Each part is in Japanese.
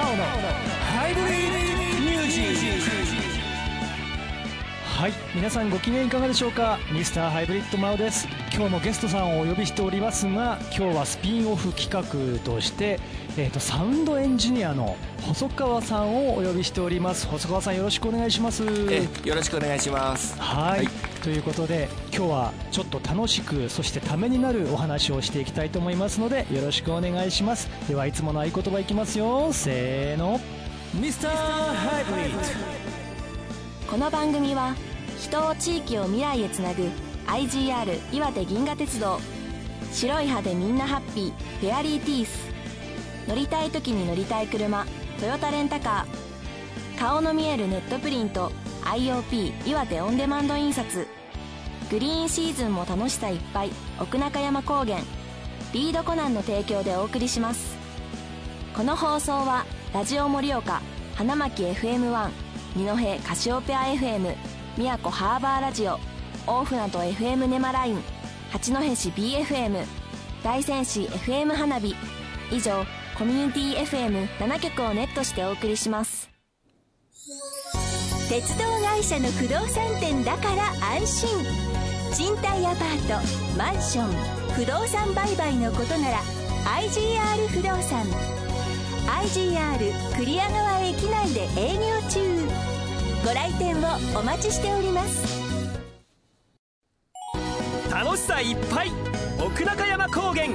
青のハイブリッドミュージック。はい皆さんご機嫌いかがでしょうか？ミスターハイブリッドマオです。今日もゲストさんをお呼びしておりますが今日はスピンオフ企画として、えー、とサウンドエンジニアの細川さんをお呼びしております。細川さんよろしくお願いします。えよろしくお願いします。はい、はい。ということで今日はちょっと楽しくそしてためになるお話をしていきたいと思いますのでよろしくお願いします。ではいつもの合言葉いきますよ。せーの。ミスターハイブリッド。この番組は人を地域を未来へつなぐ IGR 岩手銀河鉄道。白い歯でみんなハッピー。フェアリーティース。乗りたい時に乗りたい車。トヨタレンタカー。顔の見えるネットプリント。IOP 岩手オンデマンド印刷。グリーンシーズンも楽しさいっぱい。奥中山高原。リードコナンの提供でお送りします。この放送はラジオ盛岡花巻 FM1 二戸カシオペア FM 宮古ハーバーラジオ大船渡 FM ネマライン八戸市 BFM 大仙市 FM 花火。以上コミュニティ FM7 局をネットしてお送りします。鉄道会社の不動産店だから安心。賃貸アパートマンション不動産売買のことなら IGR 不動産。IGR 栗屋川駅内で営業中。ご来店をお待ちしております。楽しさいっぱい。奥中山高原。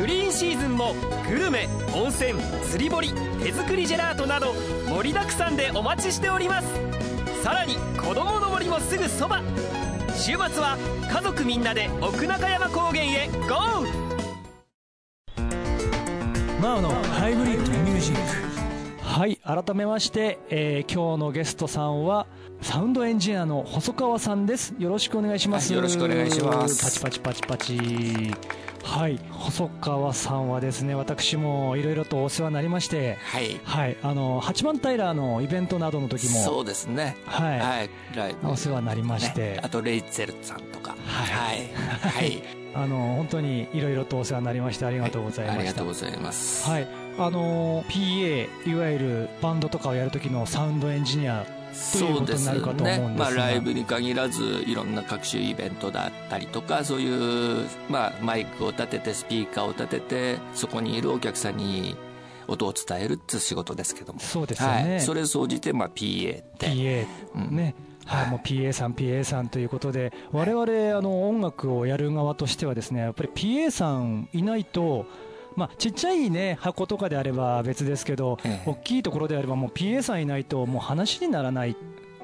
グリーンシーズンもグルメ温泉釣り堀手作りジェラートなど盛りだくさんでお待ちしております。さらに子供の森もすぐそば。週末は家族みんなで奥中山高原へゴー。マオのハイブリッドミュージックはい改めまして、えー今日のゲストさんはサウンドエンジニアの細川さんです。よろしくお願いします、はいよろしくお願いします。パチパチパチパチ。はい細川さんはですね私もいろいろとお世話になりましてはい。はいあの八幡平のイベントなどの時もそうですね。はい。はいライブお世話になりまして、ねあとレイツェルさんとか。はい。はい、はい。あの本当にいろいろとお世話になりましてありがとうございまありした、がとうございます。はい、あの PA いわゆるバンドとかをやる時のサウンドエンジニアということになるかと思うんですが。まあ、ライブに限らずいろんな各種イベントだったりとかそういう、まあ、マイクを立ててスピーカーを立ててそこにいるお客さんに音を伝えるっていう仕事ですけども。そうですよね。はい、それ総じて、まあ、PA って。PA うん。ね、はい。はい。もう PA さん PA さんということで我々あの音楽をやる側としてはですねやっぱり PA さんいないとまあ、ちっちゃいね箱とかであれば別ですけど、ええ。大きいところであればもう PA さんいないともう話にならないっ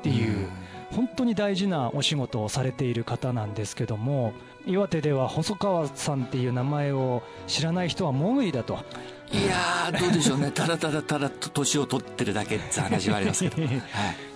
ていう、本当に大事なお仕事をされている方なんですけども岩手では細川さんっていう名前を知らない人はもう無理だと。いやーどうでしょうね。ただただただと年を取ってるだけって話はありますけど、はい、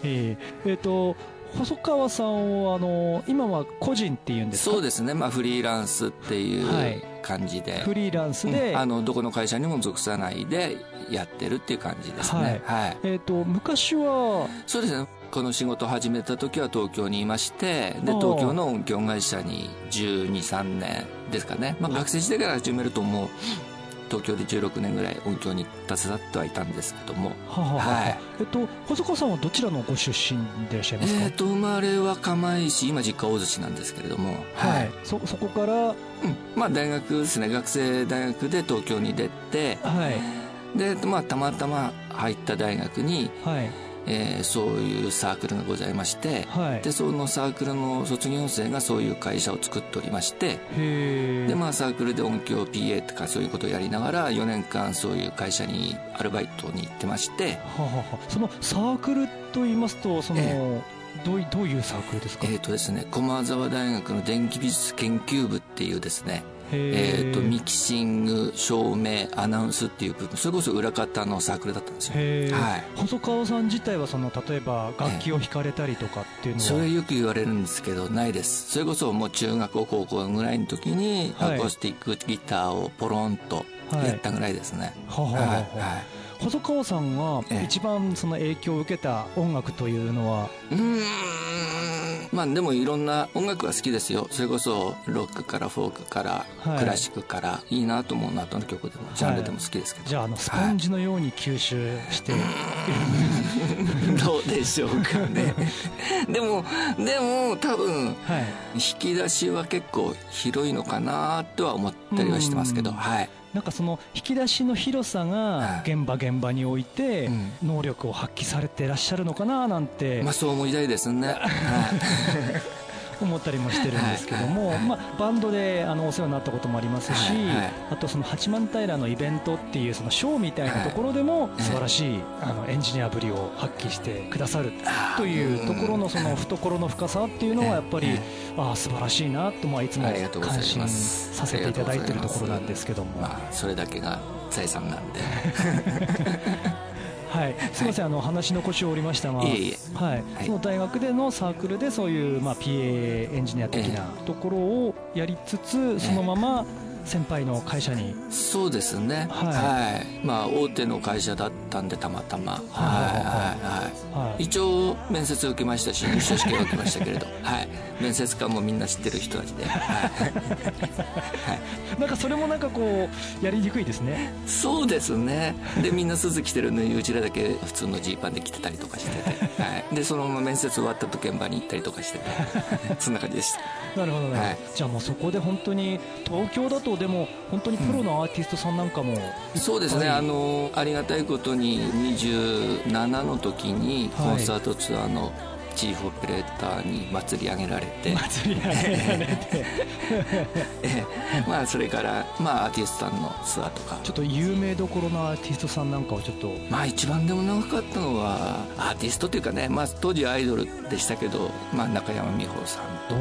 えーえーと細川さんはあの今は個人っていうんですか？そうですね、まあ、フリーランスっていうはい。感じで、フリーランスで、うん。あのどこの会社にも属さないでやってるっていう感じですね。はい、えー、と昔はそうですね。この仕事を始めた時は東京にいましてで東京の音響会社に1 2 3年ですかね、まあ、学生時代から始めるともう東京で16年ぐらい音響に携わってはいたんですけども。はははははい。えっと細川さんはどちらのご出身でいらっしゃいますか、えー、と生まれは釜石今実家大洲市なんですけれども。はい、そそこから？はうん。まあ大学ですね。学生大学で東京に出て。い。で、まあ、たまたま入った大学に、はいえーそういうサークルがございまして、はい。でそのサークルの卒業生がそういう会社を作っておりましてでまあサークルで音響 PA とかそういうことをやりながら4年間そういう会社にアルバイトに行ってましてはははそのサークルと言いますとその、えどういどういうサークルですか、えっ、とですね駒沢大学の電気美術研究部っていうですねえへー、とミキシング照明アナウンスっていう部分それこそ裏方のサークルだったんですよ。はい。細川さん自体はその例えば楽器を弾かれたりとかっていうのは、それよく言われるんですけどないです。それこそもう中学校高校ぐらいの時にはい。アコースティックギターをポロンとやったぐらいですね、はははは。はい細川さんがええ。一番その影響を受けた音楽というのは、うーんまあでもいろんな音楽は好きですよ。それこそロックからフォークから、はい。クラシックからいいなと思うなどの曲でもジャンルでも好きですけど、じゃああのスポンジのように吸収して、どうでしょうかね。でもでも多分はい。引き出しは結構広いのかなとは思ったりはしてますけど。うん。はいなんかその引き出しの広さがはい。現場現場においてうん。能力を発揮されてらっしゃるのかななんて。まあそう思いたいですね、はい 思ったりもしてるんですけども、はい。まあ、バンドであのお世話になったこともありますし、あとその八幡平のイベントっていうそのショーみたいなところでもい。素晴らしいあのエンジニアぶりを発揮してくださるというところのその懐の深さっていうのはやっぱりああ素晴らしいなとまあいつも感心させていただいているところなんですけども。まあそれだけが財産なんで はい、すみません、あの話の腰を折りましたが、はい。その大学でのサークルでそういうまあ PA エンジニア的なところをやりつつ、そのまま先輩の会社に、そうですね。はい。はい、まあ大手の会社だったんでたまたま。はいはいはい一応面接受けましたし入社試験受けましたけれど、はい、面接官もみんな知ってる人たちで、はい。なんかそれもなんかこうやりにくいですね。そうですね。でみんなスーツ着てるのにうちらだけ普通のジーパンで来てたりとかしてて、はい、でそのまま面接終わったと現場に行ったりとかしてて。そんな感じでした。なるほどね、はい。じゃあもうそこで本当に東京だとでも本当にプロのアーティストさんなんかも、そうですね、はい。あのありがたいことに27の時にコンサートツアーのチーフオペレーターに祭り上げられて、祭り上げられて。ええ。まあそれから、まあ、アーティストさんのツアーとか。ちょっと有名どころのアーティストさんなんかをちょっと。まあ一番でも長かったのはアーティストというかね、まあ、当時はアイドルでしたけど、まあ、中山美穂さんと、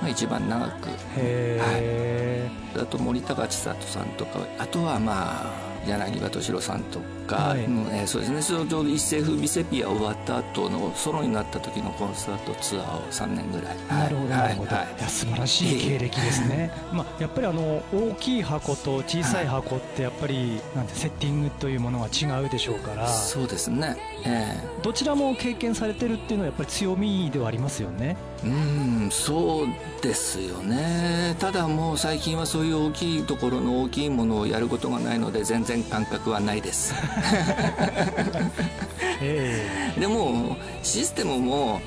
まあ、一番長く。へえ、あと森高千里さんとかあとはまあ柳葉敏郎さんとか、はい。そうですね。ちょうど一世風靡セピア終わった後のソロになった時のコンサートツアーを3年ぐらい。なるほどなるほど、はい。素晴らしい経歴ですね、まあ、やっぱりあの大きい箱と小さい箱ってやっぱりなんてセッティングというものが違うでしょうから。そうですねえどちらも経験されてるっていうのはやっぱり強みではありますよね。えうんそうですよね。ただもう最近はそういう大きいところの大きいものをやることがないので全然感覚はないです。え でもシステムも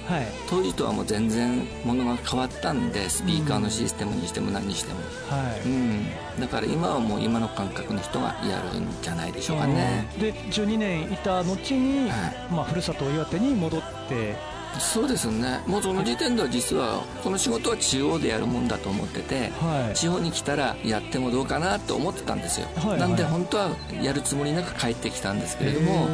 当時とはもう全然ものが変わったんでスピーカーのシステムにしても何にしても、はい。うん、だから今はもう今の感覚の人がやるんじゃないでしょうかね、で12年いた後に、はまあ、ふるさと岩手に戻って。そうですね。もうその時点では実はこの仕事は地方でやるもんだと思っててはい。地方に来たらやってもどうかなと思ってたんですよ、はいはい。なんで本当はやるつもりなく帰ってきたんですけれども、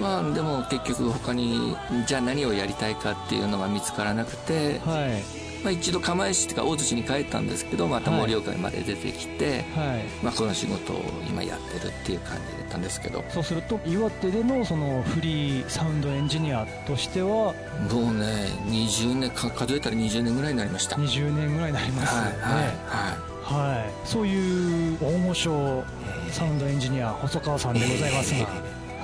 まあでも結局他にじゃあ何をやりたいかっていうのが見つからなくて、はい。まあ、一度釜石っていうか大槌に帰ったんですけどまた盛岡まで出てきて、はい。まあ、この仕事を今やってるっていう感じだったんですけど。そうすると岩手でのそのフリーサウンドエンジニアとしてはもうね20年か数えたら20年ぐらいになりました。はい20年ぐらいになりますよね、はいははい、そういう大御所サウンドエンジニア細川さんでございますが、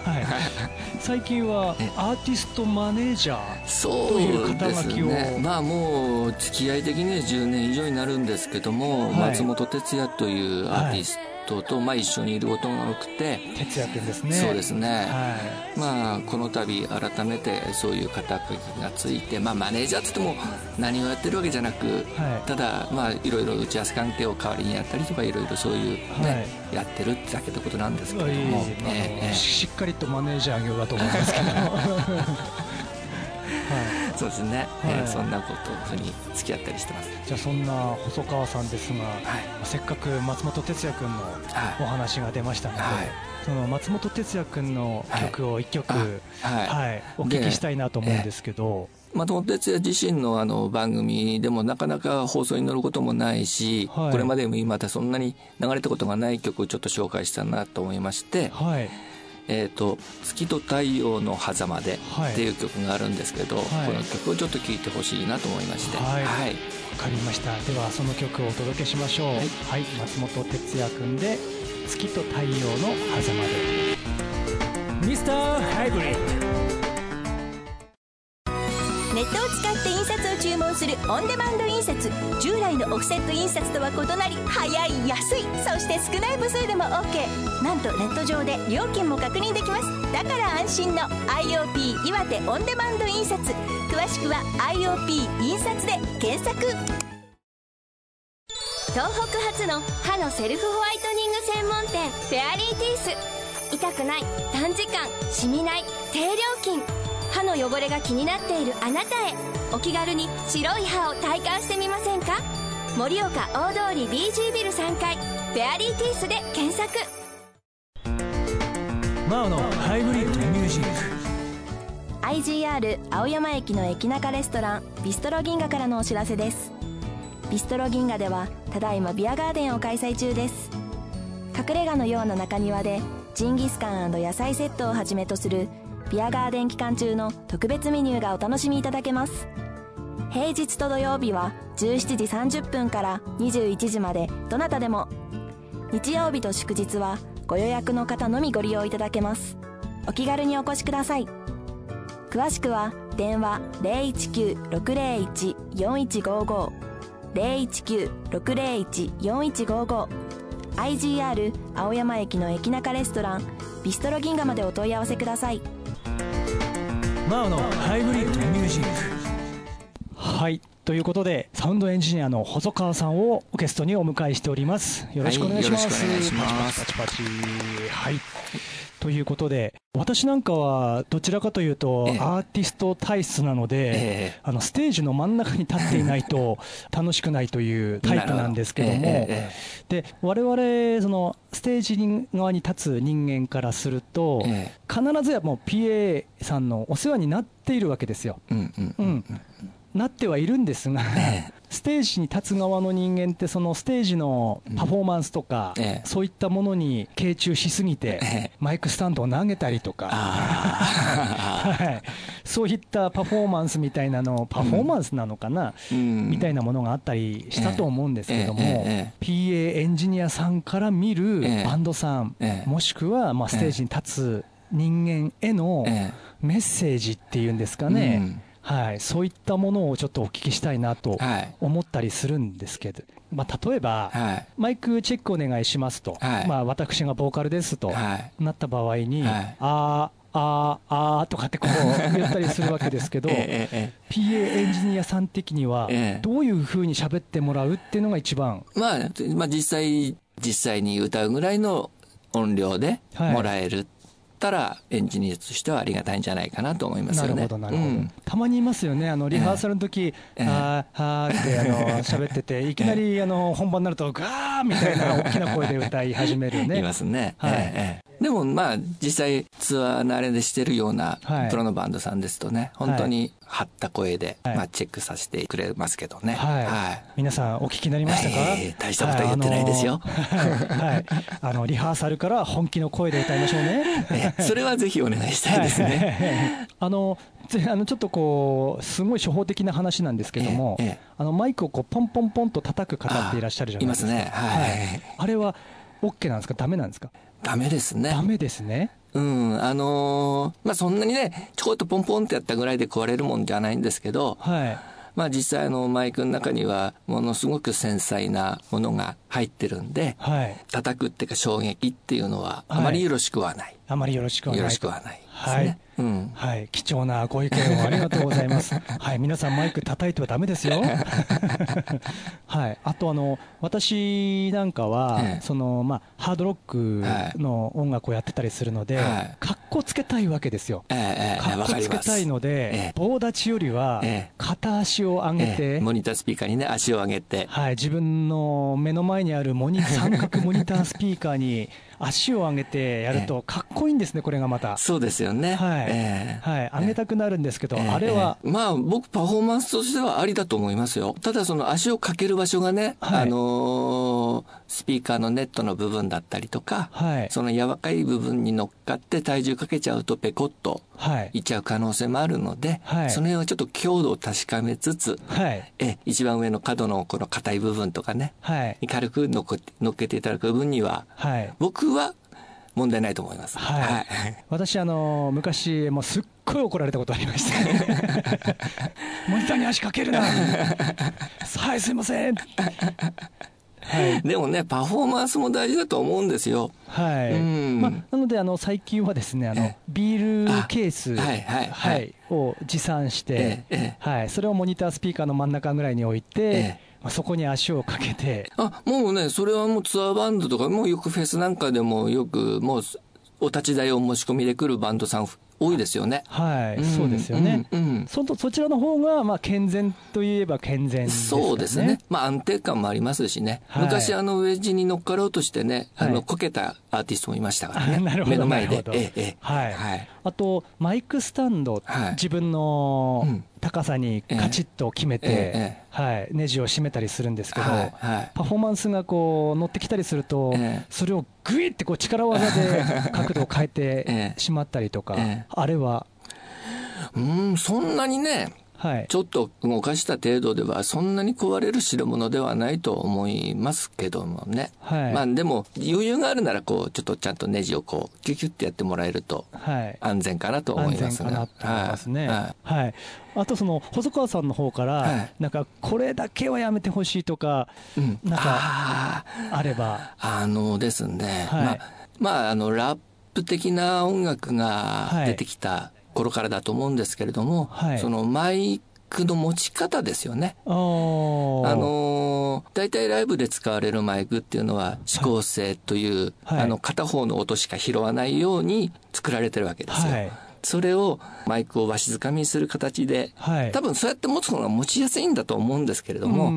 はい、最近はえ。アーティストマネージャーいそうというです肩書きを。ねまあもう付き合い的には10年以上になるんですけども、はい。松本哲也というアーティストと、まあ、一緒にいることが多くて、哲也君ですね。そうですね、はまあこの度改めてそういう肩書きがついてまあマネージャーって言っても何をやってるわけじゃなく、はい。ただまあいろいろ打ち合わせ関係を代わりにやったりとかいろいろそういうね、はやってるってだけのことなんですいけれども、えええしっかりとマネージャー業だと思いますけど、そうですね、はい。ええそんなことふうに付き合ったりしてます。い、じゃあそんな細川さんですが、はい。せっかく松本哲也君のはい。お話が出ましたので、はい。その松本哲也君の曲を一曲、はい。はい、お聞きしたいなと思うんですけど、松本哲也自身のあの番組でもなかなか放送に乗ることもないし、はい。これまでもまたそんなに流れたことがない曲をちょっと紹介したなと思いまして、はい、えーと「月と太陽の狭間で」はい。っていう曲があるんですけど、はい。この曲をちょっと聴いてほしいなと思いまして。はい。はい。わかりました。ではその曲をお届けしましょう。はい、松本哲也君で「月と太陽の狭間で」ミスターハイブリッド。ネットを使注文するオンデマンド印刷従来のオフセット印刷とは異なり早い安いそして少ない部数でも OK なんとネット上で料金も確認できます。だから安心の IOP 岩手オンデマンド印刷。詳しくは IOP 印刷で検索。東北初の歯のセルフホワイトニング専門店フェアリーティース。痛くない短時間しみない低料金。歯の汚れが気になっているあなたへ。お気軽に白い歯を体感してみませんか？盛岡大通り BG ビル3階フェアリーティースで検索。マオのハイブリッドミュージック。IGR 青山駅の駅中レストランビストロ銀河からのお知らせです。ビストロ銀河ではただいまビアガーデンを開催中です。隠れ家のような中庭でジンギスカン野菜セットをはじめとするビアガーデン期間中の特別メニューがお楽しみいただけます。平日と土曜日は17時30分から21時までどなたでも。日曜日と祝日はご予約の方のみご利用いただけます。お気軽にお越しください。詳しくは電話019-601-4155 019-601-4155 IGR 青山駅の駅中レストランビストロ銀河までお問い合わせください。マオのハイブリッドミュージック。はい。ということでサウンドエンジニアの細川さんをゲストにお迎えしております。よろしくお願いします、はいよろしくお願いします。パチパチパチパチ。はいということで私なんかはどちらかというとええ。アーティスト体質なので、ええ。あのステージの真ん中に立っていないと 楽しくないというタイプなんですけども、で我々そのステージ側に立つ人間からすると、え必ずやもう PA さんのお世話になっているわけですよ。えうんうんううん。んなってはいるんですが、ええ。ステージに立つ側の人間ってそのステージのパフォーマンスとか、ええ。そういったものに傾注しすぎて、ええ。マイクスタンドを投げたりとか、あ はい、そういったパフォーマンスみたいなのパフォーマンスなのかな、あ、うん。みたいなものがあったりしたと思うんですけども、PA エンジニアさんから見るええ。バンドさん、ええ。もしくはまあステージに立つ人間へのえメッセージっていうんですかね、はい、そういったものをちょっとお聞きしたいなとはい。思ったりするんですけど、まあ、例えば、はい。マイクチェックお願いしますと、はい。まあ、私がボーカルですと、はい。なった場合に、はい。あーあーあーとかってこう言ったりするわけですけど、ええええ PA エンジニアさん的にはええ、どういうふうに喋ってもらうっていうのが一番、まあ、まあ実際、実際に歌うぐらいの音量ではい。もらえるったら、エンジニアとしてはありがたいんじゃないかなと思いますよね。なるほど、なるほど、うん。たまにいますよね、あのリハーサルの時、ええ。あーはーってあの喋ってて、いきなりあの本番になると、ガーみたいな大きな声で歌い始めるね。いますね。はい。ええええでもまあ実際ツアー慣れでしてるようなはい。プロのバンドさんですとね、本当に張った声で、はい。まあチェックさせてくれますけどね。はい、はい。皆さんお聞きになりましたか、ええ大したことは言ってないですよ。はい、あのリハーサルから本気の声で歌いましょうね。ええそれはぜひお願いしたいですね。はい。あのぜあのちょっとこうすごい初歩的な話なんですけども、あのマイクをこうポンポンポンと叩く方っていらっしゃるじゃないですか。あいますね。はい。あれは OK なんですか、ダメなんですか、ダメですね。ダメですね。うん、あのーまあそんなにね、ちょこっとポンポンってやったぐらいで壊れるもんじゃないんですけど、はい。まあ実際あのマイクの中にはものすごく繊細なものが入ってるんで、はい。叩くっていうか衝撃っていうのはあまりよろしくはない。あまりよろしくはないと。よろしくはない。はい。うん。はい、貴重なご意見をありがとうございます。はい、皆さんマイク叩いてはダメですよ。はい、あとあの私なんかは、ええそのまあハードロックの音楽をやってたりするので、はいかっこつけたいわけですよ。ええええかっこつけ。たいので、ええ棒立ちよりはええ片足を上げて、ええモニタースピーカーにね、足を上げて、はい、自分の目の前にあるモニ三角モニタースピーカーに足を上げてやるとかっこいいんですね、これがまた。そうですよね。はい、ええ。はい、上げたくなるんですけど、ええ。あれは。ええ。まあ僕パフォーマンスとしてはありだと思いますよ。ただその足をかける場所がね、はい。あのースピーカーのネットの部分だったりとか、はい。その柔らかい部分に乗っかって体重かけちゃうとペコッとはい。いっちゃう可能性もあるので、はい。その辺はちょっと強度を確かめつつ、はい。え一番上の角のこの硬い部分とかね、はい。軽く乗っけ乗っけていただく分には、はい。僕は問題ないと思います。はい。私あの昔もうすっごい怒られたことありました。ねモニターに足かけるな。はいすいません。はい、でもねパフォーマンスも大事だと思うんですよ。はい、まあ、なのであの最近はですねあのビールケース、はいはいはい、を持参して、はい、それをモニタースピーカーの真ん中ぐらいに置いて、まあ、そこに足をかけてあもうねそれはもうツアーバンドとかもうよくフェスなんかでもよくもうお立ち台を申し込みで来るバンドさん多いですよね。はい、うん、そうですよね。うん、そそちらの方がまあ健全といえば健全、ね、そうですね。まあ安定感もありますしね。はい、昔あのウェッジに乗っかろうとしてね、あのこけたアーティストもいましたからね。目の前で。ええ、はい。はい。あとマイクスタンド、はい、自分の高さにカチッと決めて、はい、ネジを締めたりするんですけど、はい、パフォーマンスがこう乗ってきたりすると、それをグイってこう力技で 角度を変えてしまったりとか、あれは。うんそんなにねはい、ちょっと動かした程度ではそんなに壊れる代物ではないと思いますけどもね、はい、まあでも余裕があるならこうちょっとちゃんとネジをこうキュキュッてやってもらえると安全かなと思いますね。はい、安全かなと思いますね。はい、はい、あとその細川さんの方から、なんかこれだけはやめてほしいとか、うん、なんかあれば。あのですね、まあまああのラップ的な音楽が出てきた、頃からだと思うんですけれども、はい、そのマイクの持ち方ですよね。あの大体ライブで使われるマイクっていうのは指向性という、はい、あの片方の音しか拾わないように作られてるわけですよ。はい。それをマイクをわしづかみにする形で、はい、多分そうやって持つのが持ちやすいんだと思うんですけれども、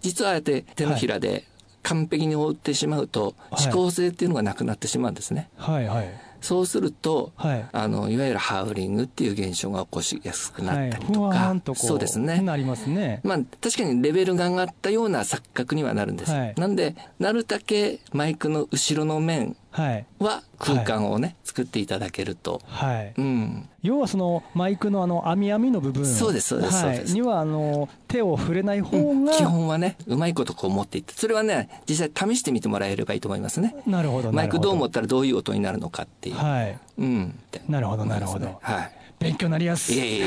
実はあえて手のひらで完璧に覆ってしまうと、指向性っていうのがなくなってしまうんですね。はいはいそうすると、はい、あのいわゆるハウリングっていう現象が起こしやすくなったりとか、はい、とそうですね。なりますね、まあ、確かにレベルが上がったような錯覚にはなるんです、はい、なんでなるだけマイクの後ろの面は空間をね、はい、作っていただけると、はい。うん、要はそのマイクのあの網網の部分。そうですそうです、はい、にはあの手を触れない方が、うん、基本はねうまいことこう持っていってそれはね実際試してみてもらえればいいと思いますね。なるほどマイクどう思ったらどういう音になるのかっていう、はい、うん、なるほどなるほど、はい、勉強になりやす。いいえいえ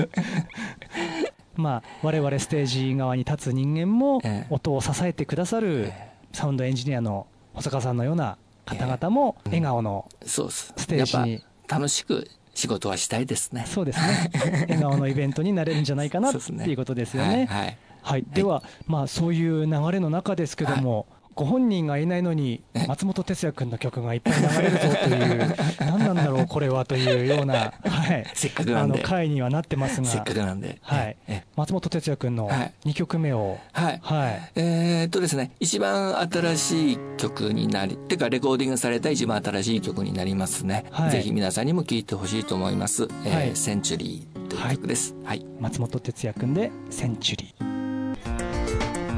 まあ我々ステージ側に立つ人間も音を支えてくださる、ええサウンドエンジニアの細川さんのような方々も笑顔のステージに、楽しく仕事はしたいですね。そうですね。笑顔のイベントになれるんじゃないかなっていうことですよね。はい、はい、では、まあ、そういう流れの中ですけども、ご本人がいないのに松本哲也君の曲がいっぱい流れるぞという 何なんだろうこれはというような、はい、せっかくなんで。あの回にはなってますが。せっかくなんで、はい、松本哲也君の2曲目を。はい、はい、えー、っとですね一番新しい曲になりてかレコーディングされた一番新しい曲になりますね、はい、ぜひ皆さんにも聴いてほしいと思います、えー、はい、センチュリーという曲です、はい、松本哲也君でセンチュリー。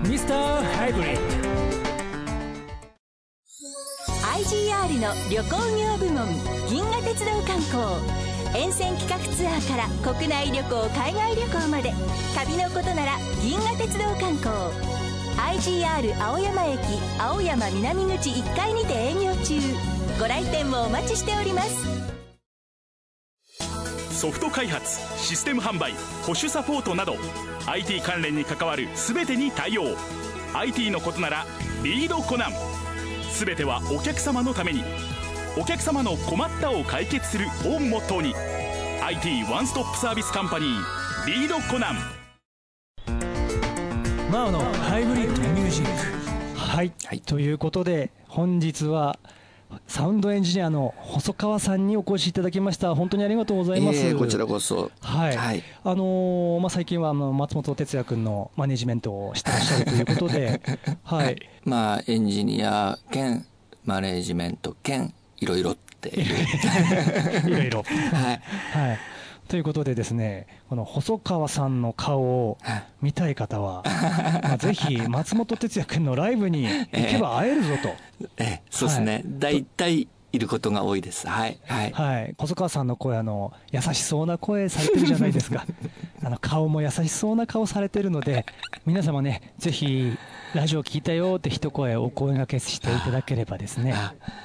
ミスターハイブリッド IGR の旅行業部門銀河鉄道観光。沿線企画ツアーから国内旅行海外旅行まで旅のことなら銀河鉄道観光。IGR 青山駅青山南口1階にて営業中。ご来店もお待ちしております。ソフト開発システム販売保守サポートなど IT 関連に関わる全てに対応。IT のことならリードコナン。全てはお客様のために。お客様の困ったを解決するをモットーに IT ワンストップサービスカンパニーリードコナン。マオのハイブリッドミュージック。はい、はい、ということで本日はサウンドエンジニアの細川さんにお越しいただきました。本当にありがとうございます。えー、こちらこそ。はい。はい、あのー、まあ最近はあの松本哲也君のマネジメントをしてらっしゃるということで、はい。まあエンジニア兼マネジメント兼いろいろってい ろいろ。はい。はい。ということでですね、この細川さんの顔を見たい方は、まあ、ぜひ松本哲也君のライブに行けば会えるぞと。ええ、そうですね。大体、いることが多いです。はい。はい。はい。細川さんの声、あの、優しそうな声されてるじゃないですか。あの顔も優しそうな顔されてるので、皆様ね、ぜひ、ラジオ聞いたよって一声お声がけしていただければですね。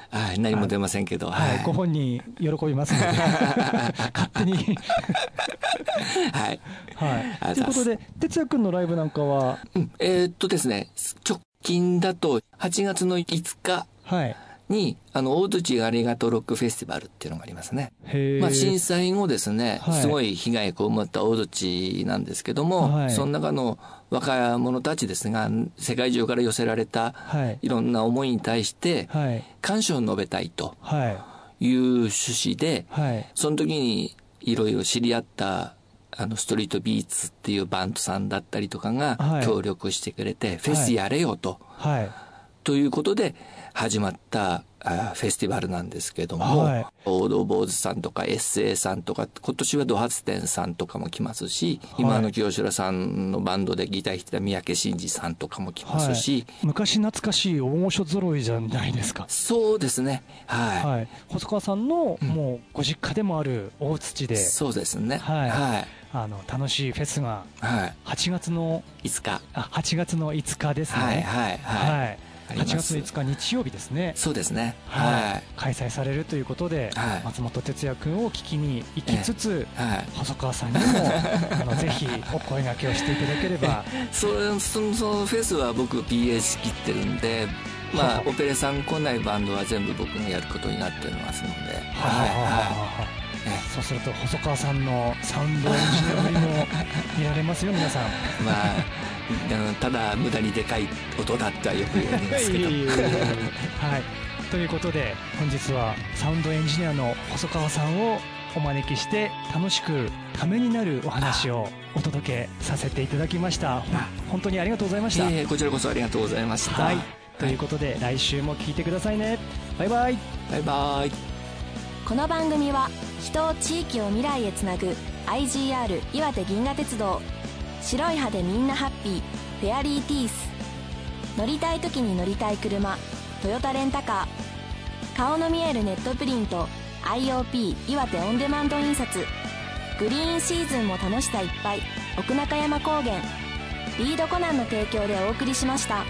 はい、何も出ませんけど、はい、ご本人喜びますので、勝手にはい。はい。ということで、哲也君のライブなんかは、うん、えー、っとですね、直近だと8月の5日。はい。に、あの、大槌ありがとうロックフェスティバルっていうのがありますね。まあ、震災後ですね、はい、すごい被害を被った大槌なんですけども、はい、その中の若者たちですが、世界中から寄せられた、い。ろんな思いに対して、感謝を述べたいとい。う趣旨で、その時にいろいろ知り合ったあの、ストリートビーツっていうバンドさんだったりとかが協力してくれて、フェスやれよと。はい。ということで、始まったあフェスティバルなんですけども、はい、王道坊主さんとか SA さんとか今年はドハツ店さんとかも来ますし、はい、今の清志さんのバンドでギター弾いてた三宅伸二さんとかも来ますし、はい、昔懐かしい大御所揃いじゃないですか。そうですね。はい、はい、細川さんのもうご実家でもある大土で、うん、そうですね。はい、はい、あの楽しいフェスが8月の5日。あ8月の5日ですね。はいはいはい、はい8月5日日曜日ですね。そうですね。はい、開催されるということで、はい、松本哲也君を聞きに行きつつ、はい、細川さんにも あのぜひお声がけをしていただければ。そそのそのフェスは僕 PA 仕切ってるんでまあ、オペレさん来ないバンドは全部僕がやることになってますので、はいはい、そうすると細川さんのサウンドエンジニアも見られますよ皆さん。まあただ無駄にでかい音だってはよく言われますけど。はい。ということで本日はサウンドエンジニアの細川さんをお招きして楽しくためになるお話をお届けさせていただきました。本当にありがとうございました、えー、こちらこそありがとうございました、はい、ということで、来週も聞いてくださいね。バイバイ。バイバイ。この番組は人を地域を未来へつなぐ IGR 岩手銀河鉄道白い歯でみんなハッピー。フェアリーティース。乗りたい時に乗りたい車。トヨタレンタカー。顔の見えるネットプリント。IOP 岩手オンデマンド印刷。グリーンシーズンも楽しさいっぱい。奥中山高原。リードコナンの提供でお送りしました。